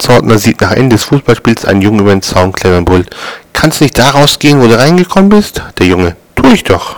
Platzordner sieht nach Ende des Fußballspiels einen Jungen über den Zaun klettern und brüllt. Kannst nicht da rausgehen, wo du reingekommen bist? Der Junge. Tu ich doch.